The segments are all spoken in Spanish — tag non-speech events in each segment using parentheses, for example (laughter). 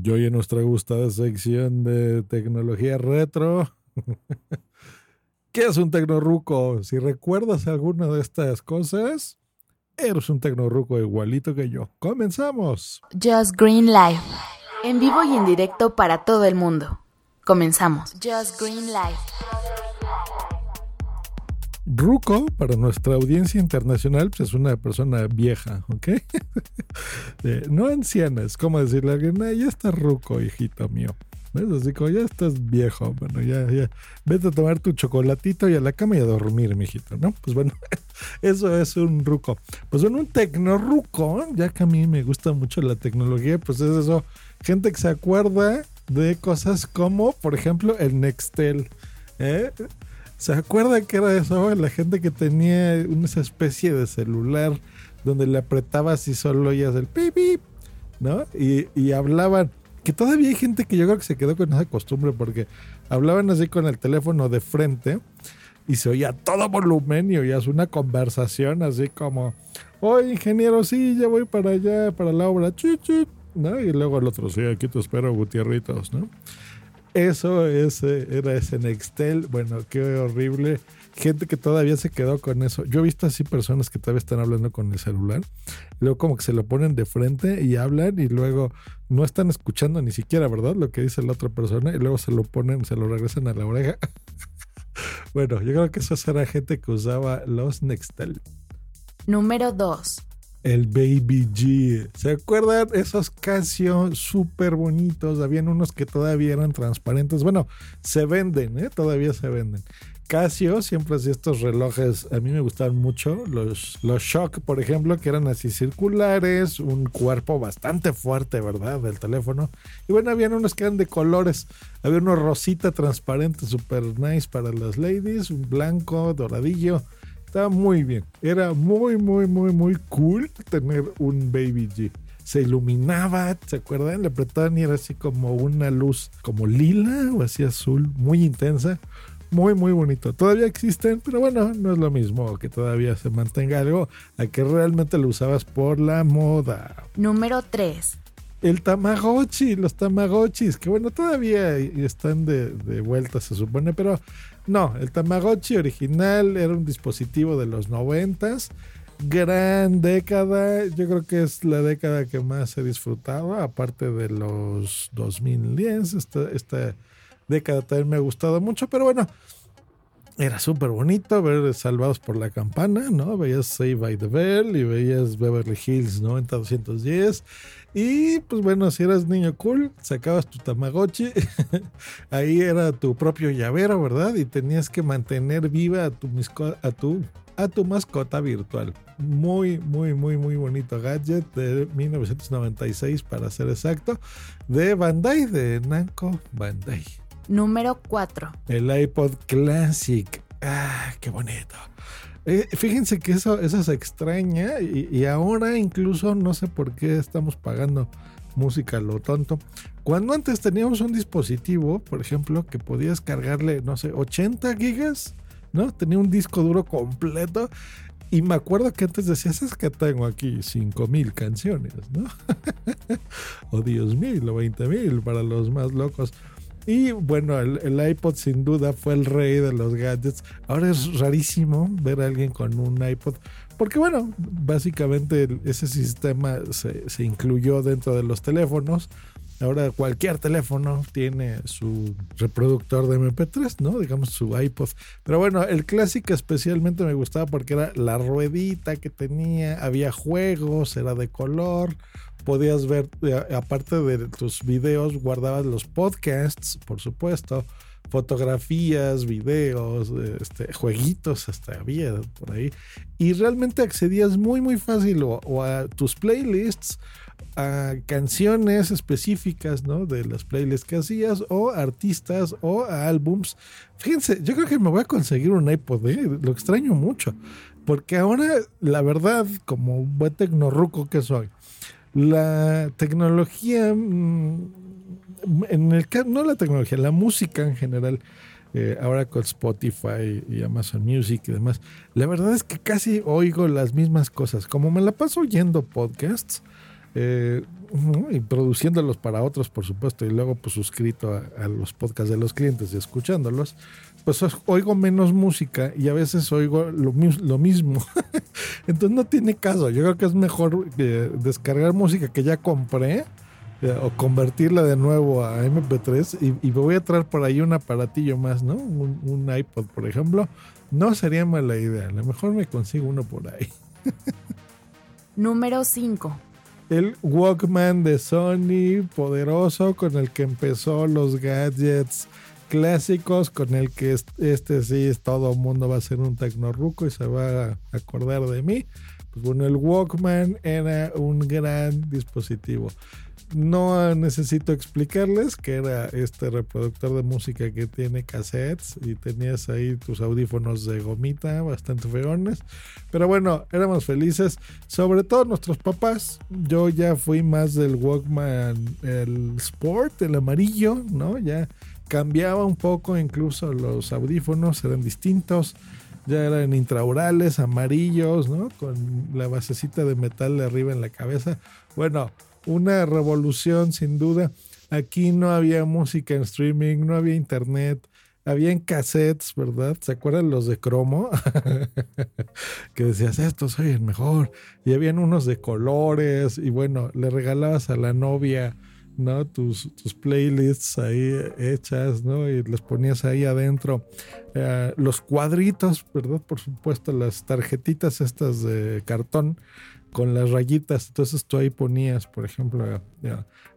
Yo y en nuestra gustada sección de tecnología retro. (laughs) ¿Qué es un tecnorruco? Si recuerdas alguna de estas cosas, eres un tecnorruco igualito que yo. ¡Comenzamos! Just Green Live. En vivo y en directo para todo el mundo. Comenzamos. Just Green Live. Ruco, para nuestra audiencia internacional, pues es una persona vieja, ¿ok? (laughs) no anciana, es como decirle a alguien, ya está Ruco, hijito mío. ¿Ves? Así como ya estás viejo, bueno, ya, ya, vete a tomar tu chocolatito y a la cama y a dormir, mijito, ¿no? Pues bueno, (laughs) eso es un ruco. Pues bueno, un tecnorruco, ya que a mí me gusta mucho la tecnología, pues es eso, gente que se acuerda de cosas como, por ejemplo, el Nextel, ¿eh? ¿Se acuerda que era eso? La gente que tenía una especie de celular donde le apretabas y solo oías el pip, ¿no? Y, y, hablaban. Que todavía hay gente que yo creo que se quedó con esa costumbre porque hablaban así con el teléfono de frente y se oía todo volumen y oías una conversación así como, oye ingeniero, sí, ya voy para allá, para la obra, chut, ¿no? Y luego el otro, sí, aquí te espero, Gutierritos, ¿no? Eso ese, era ese Nextel. Bueno, qué horrible. Gente que todavía se quedó con eso. Yo he visto así personas que todavía están hablando con el celular. luego como que se lo ponen de frente y hablan y luego no están escuchando ni siquiera, ¿verdad? Lo que dice la otra persona y luego se lo ponen, se lo regresan a la oreja. (laughs) bueno, yo creo que eso era gente que usaba los Nextel. Número 2 el Baby G. ¿Se acuerdan esos Casio súper bonitos? Habían unos que todavía eran transparentes. Bueno, se venden, ¿eh? Todavía se venden. Casio siempre hacía estos relojes, a mí me gustaban mucho, los, los Shock, por ejemplo, que eran así circulares, un cuerpo bastante fuerte, ¿verdad? Del teléfono. Y bueno, habían unos que eran de colores, había uno rosita transparente, super nice para las ladies, un blanco, doradillo, estaba muy bien. Era muy, muy, muy, muy cool tener un Baby G. Se iluminaba, ¿se acuerdan? Le apretaban y era así como una luz como lila o así azul, muy intensa. Muy, muy bonito. Todavía existen, pero bueno, no es lo mismo que todavía se mantenga algo a que realmente lo usabas por la moda. Número 3 el Tamagotchi, los Tamagotchis, que bueno, todavía están de, vuelta, se supone, pero no, el Tamagotchi original era un dispositivo de los noventas. Gran década, yo creo que es la década que más he disfrutado, aparte de los 2010. Esta, esta década también me ha gustado mucho, pero bueno, era súper bonito ver Salvados por la Campana, ¿no? Veías Save by the Bell y veías Beverly Hills 90210. Y pues bueno, si eras niño cool, sacabas tu Tamagotchi. (laughs) Ahí era tu propio llavero, ¿verdad? Y tenías que mantener viva a tu, a tu, a tu mascota virtual. Muy, muy, muy, muy bonito gadget de 1996, para ser exacto, de Bandai, de Namco Bandai. Número 4. El iPod Classic. Ah, qué bonito. Eh, fíjense que eso, eso se extraña y, y, ahora incluso no sé por qué estamos pagando música lo tonto. Cuando antes teníamos un dispositivo, por ejemplo, que podías cargarle, no sé, 80 gigas, ¿no? Tenía un disco duro completo. Y me acuerdo que antes decías, es que tengo aquí 5000 canciones, ¿no? (laughs) o 10.000 o 20.000 para los más locos. Y bueno, el, iPod sin duda fue el rey de los gadgets. Ahora es rarísimo ver a alguien con un iPod. Porque bueno, básicamente ese sistema se, se incluyó dentro de los teléfonos. Ahora cualquier teléfono tiene su reproductor de MP3, ¿no? Digamos su iPod. Pero bueno, el clásico especialmente me gustaba porque era la ruedita que tenía, había juegos, era de color podías ver, eh, aparte de tus videos, guardabas los podcasts, por supuesto, fotografías, videos, este, jueguitos, hasta había por ahí. Y realmente accedías muy, muy fácil o, a tus playlists, a canciones específicas, ¿no? De las playlists que hacías, o artistas, o a álbums. Fíjense, yo creo que me voy a conseguir un iPod, ¿eh? lo extraño mucho. Porque ahora, la verdad, como buen tecnorruco que soy, la tecnología, mm, en el no la tecnología, la música en general, eh, ahora con Spotify y Amazon Music y demás, la verdad es que casi oigo las mismas cosas. Como me la paso oyendo podcasts, Eh, y produciéndolos para otros, por supuesto, y luego pues suscrito a, a, los podcasts de los clientes y escuchándolos, pues oigo menos música y a veces oigo lo, lo mismo. (laughs) Entonces no tiene caso. Yo creo que es mejor eh, descargar música que ya compré eh, o convertirla de nuevo a MP3 y, y, me voy a traer por ahí un aparatillo más, ¿no? Un, un iPod, por ejemplo. No sería mala idea. A lo mejor me consigo uno por ahí. (laughs) Número 5 el Walkman de Sony poderoso con el que empezó los gadgets clásicos con el que este sí todo el mundo va a ser un tecnorruco y se va a acordar de mí. Pues bueno, el Walkman era un gran dispositivo. No necesito explicarles que era este reproductor de música que tiene cassettes y tenías ahí tus audífonos de gomita bastante feones. Pero bueno, éramos felices, sobre todo nuestros papás. Yo ya fui más del Walkman, el Sport, el amarillo, ¿no? Ya cambiaba un poco, incluso los audífonos eran distintos. Ya eran intraurales, amarillos, ¿no? Con la basecita de metal de arriba en la cabeza. Bueno, una revolución sin duda. Aquí no había música en streaming, no había internet, había en cassettes, ¿verdad? ¿Se acuerdan los de cromo? (laughs) que decías, estos soy el mejor. Y habían unos de colores y bueno, le regalabas a la novia, ¿no? Tus, tus playlists ahí hechas, ¿no? Y les ponías ahí adentro eh, los cuadritos, ¿verdad? Por supuesto, las tarjetitas estas de cartón con las rayitas. Entonces tú ahí ponías, por ejemplo,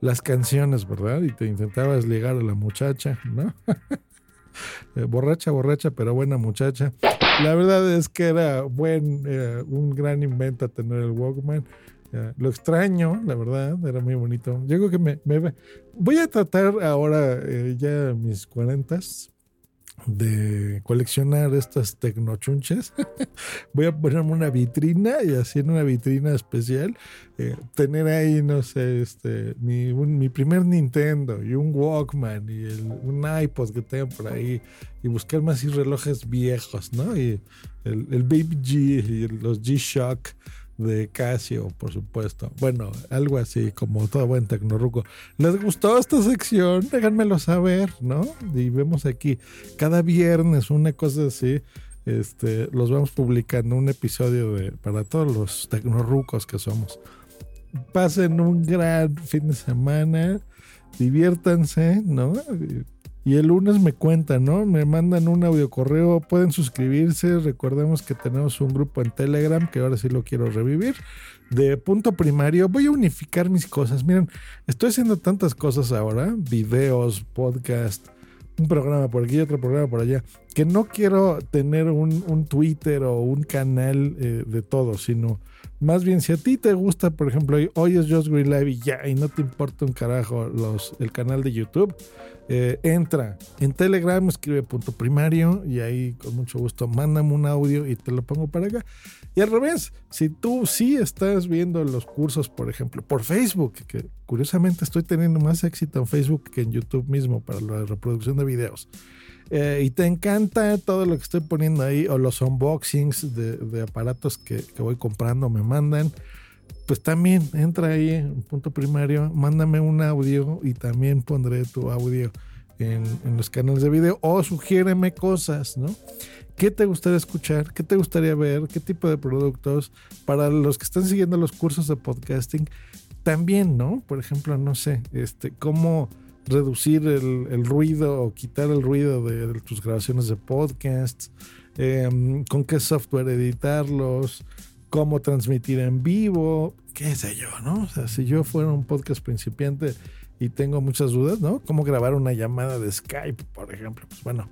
las canciones, ¿verdad? Y te intentabas ligar a la muchacha, ¿no? (laughs) Eh, borracha, borracha, pero buena muchacha. La verdad es que era buen, eh, un gran invento tener el Walkman. Lo extraño, la verdad, era muy bonito. Yo creo que me, me voy a tratar ahora eh, ya mis cuarentas de coleccionar estas tecnochunches. (laughs) Voy a ponerme una vitrina y así en una vitrina especial eh, tener ahí, no sé, este, mi, mi, primer Nintendo y un Walkman y un iPod que tengo por ahí y buscar más y relojes viejos, ¿no? Y el, el Baby G y los G-Shock de Casio, por supuesto. Bueno, algo así como todo buen tecnorruco. ¿Les gustó esta sección? Déjenmelo saber, ¿no? Y vemos aquí cada viernes una cosa así. Este, los vamos publicando un episodio de para todos los tecnorrucos que somos. Pasen un gran fin de semana, diviértanse, ¿no? Y el lunes me cuentan, ¿no? Me mandan un audio correo, pueden suscribirse. Recordemos que tenemos un grupo en Telegram que ahora sí lo quiero revivir. De punto primario, voy a unificar mis cosas. Miren, estoy haciendo tantas cosas ahora: videos, podcast, un programa por aquí, otro programa por allá, que no quiero tener un, Twitter o un canal eh, de todo, sino más bien si a ti te gusta, por ejemplo, hoy es Just Green Live y ya, y no te importa un carajo los, el canal de YouTube eh, entra en Telegram, escribe punto primario y ahí con mucho gusto mándame un audio y te lo pongo para acá. Y al revés, si tú sí estás viendo los cursos, por ejemplo, por Facebook, que curiosamente estoy teniendo más éxito en Facebook que en YouTube mismo para la reproducción de videos. Eh, y te encanta todo lo que estoy poniendo ahí o los unboxings de, aparatos que, voy comprando, me mandan pues también entra ahí en punto primario, mándame un audio y también pondré tu audio en, los canales de video o sugiéreme cosas, ¿no? ¿Qué te gustaría escuchar? ¿Qué te gustaría ver? ¿Qué tipo de productos? Para los que están siguiendo los cursos de podcasting, también, ¿no? Por ejemplo, no sé, este, cómo reducir el, ruido o quitar el ruido de, tus grabaciones de podcasts, em, con qué software editarlos, cómo transmitir en vivo, qué sé yo, ¿no? O sea, si yo fuera un podcast principiante y tengo muchas dudas, ¿no? Cómo grabar una llamada de Skype, por ejemplo. Pues bueno,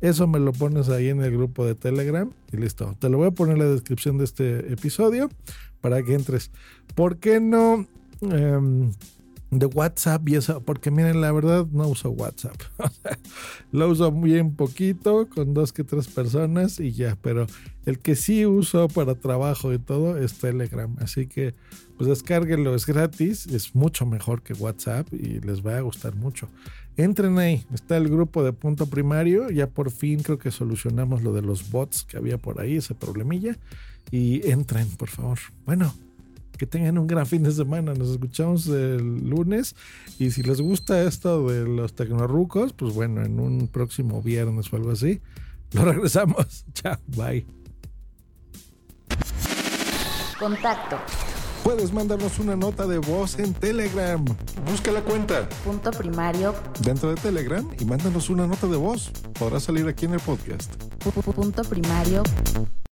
eso me lo pones ahí en el grupo de Telegram y listo. Te lo voy a poner en la descripción de este episodio para que entres. ¿Por qué no? Em, de WhatsApp y eso, porque miren, la verdad no uso WhatsApp. (laughs) lo uso bien poquito, con dos que tres personas y ya, pero el que sí uso para trabajo y todo es Telegram. Así que pues descárguenlo, es gratis, es mucho mejor que WhatsApp y les va a gustar mucho. Entren ahí, está el grupo de punto primario, ya por fin creo que solucionamos lo de los bots que había por ahí, ese problemilla. Y entren, por favor. Bueno, Que tengan un gran fin de semana. Nos escuchamos el lunes. Y si les gusta esto de los tecnorrucos, pues bueno, en un próximo viernes o algo así, lo (laughs) regresamos. Chao, bye. Contacto. Puedes mandarnos una nota de voz en Telegram. Busca la cuenta Punto primario. dentro de Telegram y mándanos una nota de voz. Podrá salir aquí en el podcast. pu- pu- Punto primario.